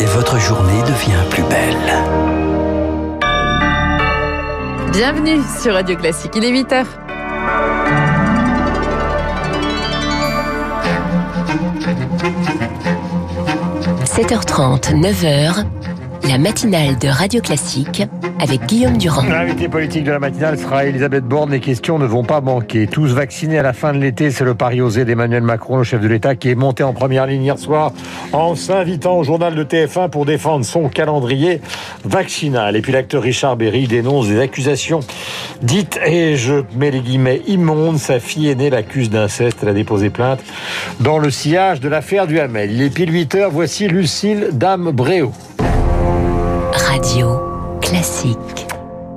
et votre journée devient plus belle. Bienvenue sur Radio Classique, il est 8h. – 7h30, 9h, la matinale de Radio Classique avec Guillaume Durand. L'invité politique de la matinale sera Elisabeth Borne. Les questions ne vont pas manquer. Tous vaccinés à la fin de l'été, c'est le pari osé d'Emmanuel Macron, le chef de l'État, qui est monté en première ligne hier soir en s'invitant au journal de TF1 pour défendre son calendrier vaccinal. Et puis l'acteur Richard Berry dénonce des accusations dites, et je mets les guillemets, immondes. Sa fille aînée l'accuse d'inceste. Elle a déposé plainte dans le sillage de l'affaire du Hamel. Il est pile 8 heures. Voici Lucille Dame Bréau. Radio classique.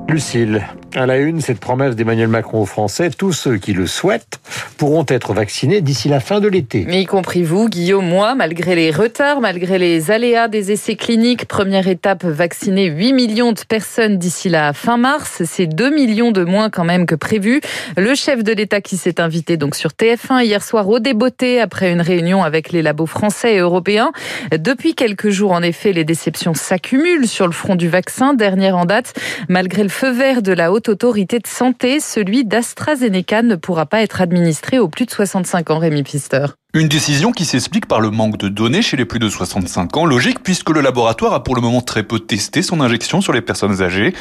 Lucille, à la une, cette promesse d'Emmanuel Macron aux Français, tous ceux qui le souhaitent pourront être vaccinés d'ici la fin de l'été. Y compris vous, Guillaume, moi, malgré les retards, malgré les aléas des essais cliniques. Première étape, vacciner 8 millions de personnes d'ici la fin mars. C'est 2 millions de moins quand même que prévu. Le chef de l'État qui s'est invité donc sur TF1 hier soir au débeauté après une réunion avec les labos français et européens. Depuis quelques jours, en effet, les déceptions s'accumulent sur le front du vaccin. Dernière en date, malgré le feu vert de la haute autorité de santé, celui d'AstraZeneca ne pourra pas être administré aux plus de 65 ans, Rémi Pister. Une décision qui s'explique par le manque de données chez les plus de 65 ans, logique puisque le laboratoire a pour le moment très peu testé son injection sur les personnes âgées.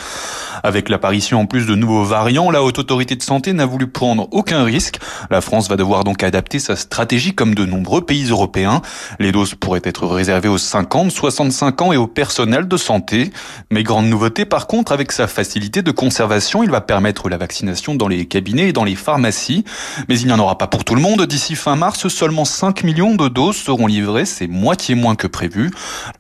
Avec l'apparition en plus de nouveaux variants, la haute autorité de santé n'a voulu prendre aucun risque. La France va devoir donc adapter sa stratégie comme de nombreux pays européens. Les doses pourraient être réservées aux 50, 65 ans et au personnel de santé. Mais grande nouveauté par contre, avec sa facilité de conservation, il va permettre la vaccination dans les cabinets et dans les pharmacies. Mais il n'y en aura pas pour tout le monde. D'ici fin mars, seulement 5 millions de doses seront livrées, c'est moitié moins que prévu.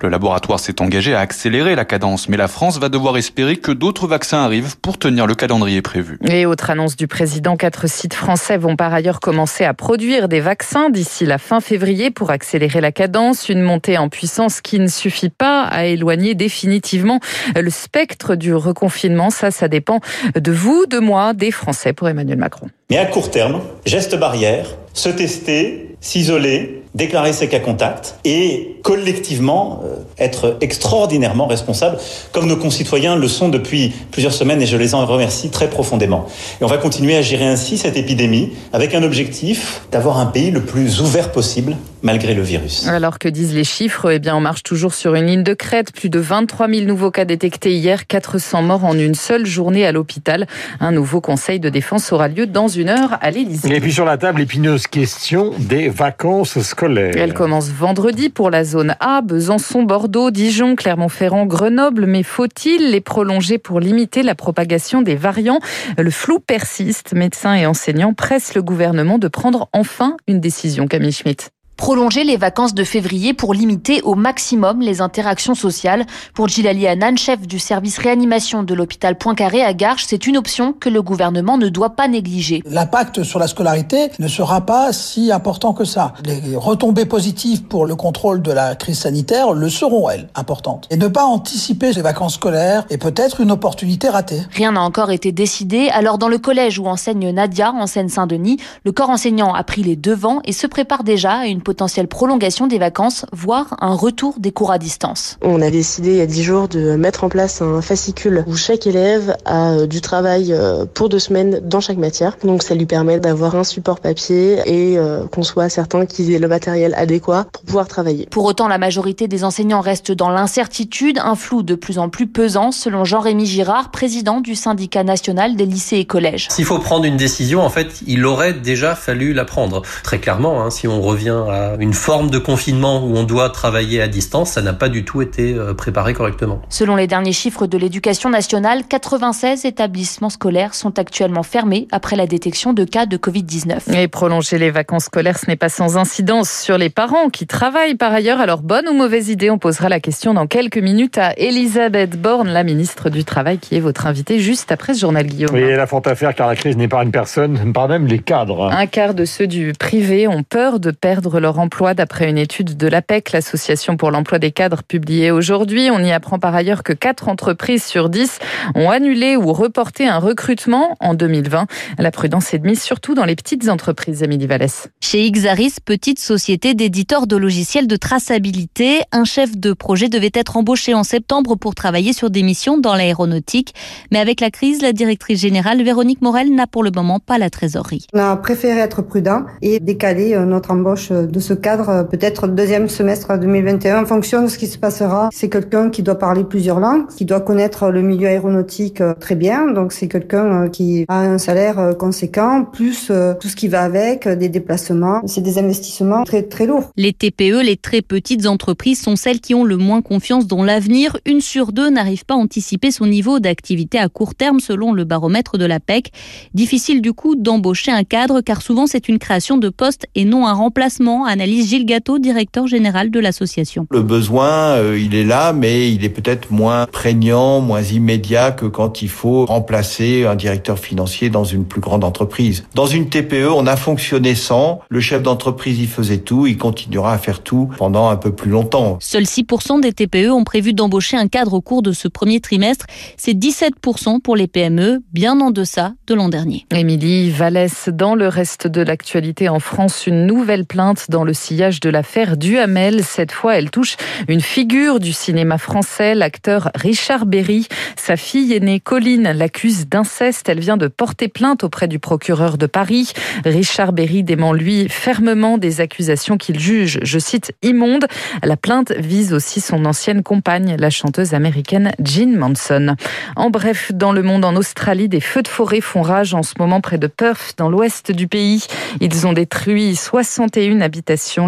Le laboratoire s'est engagé à accélérer la cadence, mais la France va devoir espérer que d'autres vaccins arrivent pour tenir le calendrier prévu. Et autre annonce du président, quatre sites français vont par ailleurs commencer à produire des vaccins d'ici la fin février pour accélérer la cadence, une montée en puissance qui ne suffit pas à éloigner définitivement le spectre du reconfinement. Ça, ça dépend de vous, de moi, des Français pour Emmanuel Macron. Mais à court terme, geste barrière, se tester, s'isoler, déclarer ses cas contacts et collectivement euh, être extraordinairement responsable, comme nos concitoyens le sont depuis plusieurs semaines et je les en remercie très profondément. Et on va continuer à gérer ainsi cette épidémie avec un objectif d'avoir un pays le plus ouvert possible malgré le virus. Alors que disent les chiffres Eh bien, on marche toujours sur une ligne de crête. Plus de 23 000 nouveaux cas détectés hier, 400 morts en une seule journée à l'hôpital. Un nouveau conseil de défense aura lieu dans une heure à l'Élysée. Et puis sur la table, épineuse question des vacances scolaires. Elle commence vendredi pour la zone A, Besançon, Bordeaux, Dijon, Clermont-Ferrand, Grenoble. Mais faut-il les prolonger pour limiter la propagation des variants? Le flou persiste. Médecins et enseignants pressent le gouvernement de prendre enfin une décision. Camille Schmitt prolonger les vacances de février pour limiter au maximum les interactions sociales. Pour Gilali Hanan, chef du service réanimation de l'hôpital Poincaré à Garches, c'est une option que le gouvernement ne doit pas négliger. L'impact sur la scolarité ne sera pas si important que ça. Les retombées positives pour le contrôle de la crise sanitaire le seront, elles, importantes. Et ne pas anticiper ces vacances scolaires est peut-être une opportunité ratée. Rien n'a encore été décidé. Alors dans le collège où enseigne Nadia, en Seine-Saint-Denis, le corps enseignant a pris les devants et se prépare déjà à une potentielle prolongation des vacances, voire un retour des cours à distance. On a décidé il y a dix jours de mettre en place un fascicule où chaque élève a euh, du travail euh, pour deux semaines dans chaque matière. Donc ça lui permet d'avoir un support papier et euh, qu'on soit certain qu'ils aient le matériel adéquat pour pouvoir travailler. Pour autant, la majorité des enseignants restent dans l'incertitude, un flou de plus en plus pesant, selon Jean-Rémy Girard, président du syndicat national des lycées et collèges. S'il faut prendre une décision, en fait, il aurait déjà fallu la prendre. Très clairement, hein, si on revient à une forme de confinement où on doit travailler à distance, ça n'a pas du tout été euh, préparé correctement. Selon les derniers chiffres de l'éducation nationale, 96 établissements scolaires sont actuellement fermés après la détection de cas de Covid-19. Et prolonger les vacances scolaires, ce n'est pas sans incidence sur les parents qui travaillent par ailleurs. Alors, bonne ou mauvaise idée On posera la question dans quelques minutes à Elisabeth Borne, la ministre du Travail, qui est votre invitée juste après ce journal Guillaume. Oui, la font affaire car la crise n'est pas une personne, pas même les cadres. Un quart de ceux du privé ont peur de perdre perdre leur emploi d'après une étude de l'APEC, l'association pour l'emploi des cadres publiée aujourd'hui. On y apprend par ailleurs que 4 entreprises sur 10 ont annulé ou reporté un recrutement en 2020. La prudence est de mise surtout dans les petites entreprises, Amélie Vallès. Chez Xaris, petite société d'éditeurs de logiciels de traçabilité, un chef de projet devait être embauché en septembre pour travailler sur des missions dans l'aéronautique. Mais avec la crise, la directrice générale Véronique Morel n'a pour le moment pas la trésorerie. On a préféré être prudent et décaler euh, notre embauche de ce cadre euh, peut-être deuxième semestre 2021 en fonction de ce qui se passera. C'est quelqu'un qui doit parler plusieurs langues, qui doit connaître le milieu aéronautique euh, très bien. Donc c'est quelqu'un qui a un salaire conséquent, plus tout ce qui va avec, des déplacements. C'est des investissements très très lourds. Les TPE, les très petites entreprises, sont celles qui ont le moins confiance dans l'avenir. Une sur deux n'arrive pas à anticiper son niveau d'activité à court terme selon le baromètre de la PEC. Difficile du coup d'embaucher un cadre car souvent c'est une création de poste et non un remplacement, analyse Gilles Gâteau, directeur général de l'association. Le besoin, euh, il est là, mais il est peut-être moins prégnant, moins immédiat que quand il faut remplacer un directeur financier dans une plus grande entreprise. Dans une TPE, on a fonctionné sans, le chef d'entreprise y faisait tout, il continuera à faire tout pendant un peu plus longtemps. Seuls 6% des TPE ont prévu d'embaucher un cadre au cours de ce premier trimestre. C'est 17% pour les PME, bien en deçà de l'an dernier. Émilie Vallès, dans le reste de l'actualité en France, une nouvelle plainte dans le sillage de l'affaire Duhamel. Cette fois, elle touche une figure du cinéma français, l'acteur Richard Berry. Sa fille aînée Colline l'accuse d'inceste. Elle vient de porter plainte auprès du procureur de Paris. Richard Berry dément, lui, fermement des accusations qu'il juge, je cite, immondes. La plainte vise aussi son ancienne compagne, la chanteuse américaine Jean Manson. En bref, dans le monde, en Australie, des feux de forêt font rage en ce moment près de Perth, dans l'ouest du pays. Ils ont détruit 61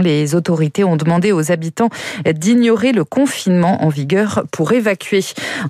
Les autorités ont demandé aux habitants d'ignorer le confinement en vigueur pour évacuer.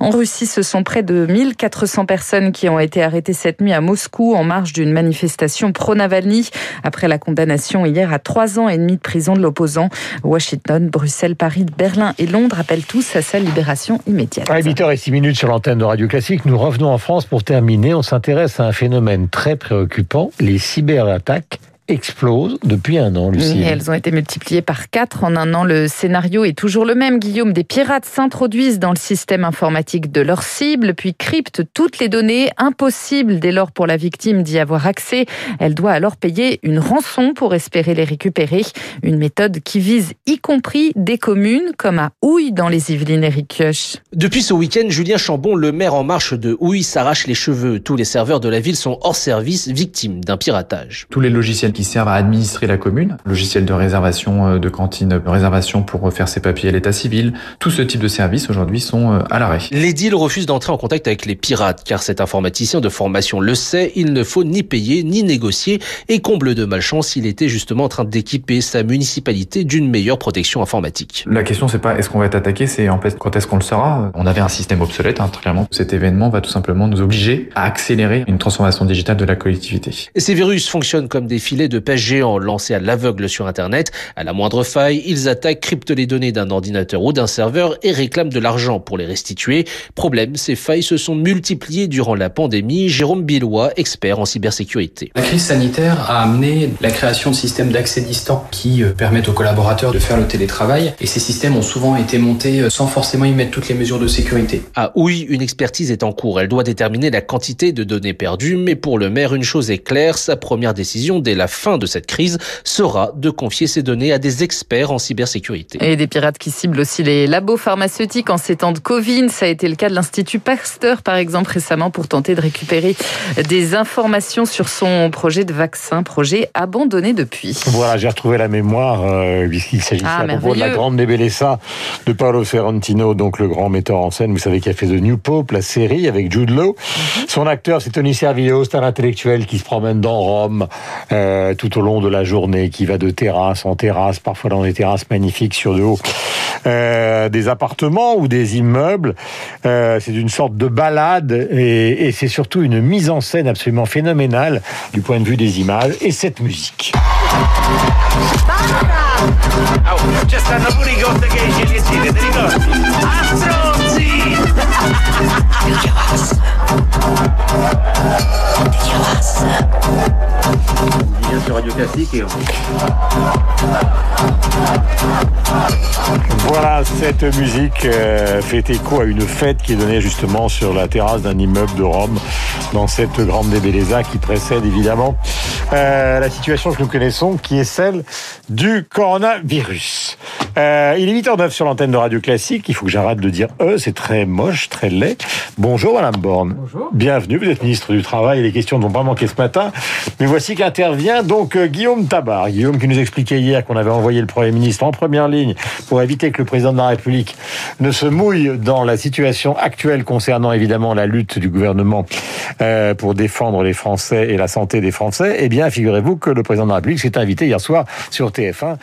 En Russie, ce sont près de 1400 personnes qui ont été arrêtées cette nuit à Moscou en marge d'une manifestation pro-Navalny après la condamnation hier à trois ans et demi de prison de l'opposant. Washington, Bruxelles, Paris, Berlin et Londres appellent tous à sa libération immédiate. À 8h06 minutes sur l'antenne de Radio Classique, nous revenons en France pour terminer. On s'intéresse à un phénomène très préoccupant, les cyberattaques explosent depuis un an, Lucie. elles ont été multipliées par quatre en un an. Le scénario est toujours le même, Guillaume. Des pirates s'introduisent dans le système informatique de leur cible, puis cryptent toutes les données. Impossible dès lors pour la victime d'y avoir accès. Elle doit alors payer une rançon pour espérer les récupérer. Une méthode qui vise y compris des communes comme à Houille dans les Yvelines, Eric Kioch. Depuis ce week-end, Julien Chambon, le maire en marche de Houille, s'arrache les cheveux. Tous les serveurs de la ville sont hors service, victimes d'un piratage. Tous les logiciels qui servent à administrer la commune, logiciel de réservation euh, de cantine, de réservation pour faire ses papiers à l'état civil, tout ce type de services aujourd'hui sont euh, à l'arrêt. L'édile refuse d'entrer en contact avec les pirates car cet informaticien de formation le sait, il ne faut ni payer ni négocier et comble de malchance, il était justement en train d'équiper sa municipalité d'une meilleure protection informatique. La question c'est pas est-ce qu'on va être attaqué, c'est en fait quand est-ce qu'on le sera. On avait un système obsolète, hein, clairement. Cet événement va tout simplement nous obliger à accélérer une transformation digitale de la collectivité. Et ces virus fonctionnent comme des filets de pêche géants lancés à l'aveugle sur Internet. À la moindre faille, ils attaquent, cryptent les données d'un ordinateur ou d'un serveur et réclament de l'argent pour les restituer. Problème, ces failles se sont multipliées durant la pandémie. Jérôme Billois, expert en cybersécurité. La crise sanitaire a amené la création de systèmes d'accès distant qui euh, permettent aux collaborateurs de faire le télétravail. Et ces systèmes ont souvent été montés euh, sans forcément y mettre toutes les mesures de sécurité. À Houille, une expertise est en cours. Elle doit déterminer la quantité de données perdues. Mais pour le maire, une chose est claire, sa première décision dès la fin de cette crise sera de confier ces données à des experts en cybersécurité. Et des pirates qui ciblent aussi les labos pharmaceutiques en ces temps de Covid. Ça a été le cas de l'Institut Pasteur, par exemple, récemment, pour tenter de récupérer des informations sur son projet de vaccin, projet abandonné depuis. Voilà, j'ai retrouvé la mémoire, euh, puisqu'il s'agissait Ah, à propos de la grande Nebellessa de Paolo Ferrantino, donc le grand metteur en scène, vous savez, qui a fait The New Pope, la série avec Jude Law. Mhm. Son acteur, c'est Tony Servillo, c'est un intellectuel qui se promène dans Rome euh, tout au long de la journée, qui va de terrasse en terrasse, parfois dans des terrasses magnifiques sur de haut euh, des appartements ou des immeubles. Euh, c'est une sorte de balade et c'est surtout une mise en scène absolument phénoménale du point de vue des images et cette musique. Sur Radio Classique. Voilà, cette musique euh, fait écho à une fête qui est donnée justement sur la terrasse d'un immeuble de Rome, dans cette grande débelleza qui précède évidemment euh, la situation que nous connaissons, qui est celle du coronavirus. Euh, il est 8h09 sur l'antenne de Radio Classique. Il faut que j'arrête de dire E, c'est très moche, très laid. Bonjour Madame Borne. Bonjour. Bienvenue, vous êtes ministre du Travail et les questions ne vont pas manquer ce matin. Mais voici qu'intervient donc euh, Guillaume Tabar. Guillaume qui nous expliquait hier qu'on avait envoyé le Premier ministre en première ligne pour éviter que le président de la République ne se mouille dans la situation actuelle concernant évidemment la lutte du gouvernement euh, pour défendre les Français et la santé des Français. Eh bien, figurez-vous que le président de la République s'est invité hier soir sur TF1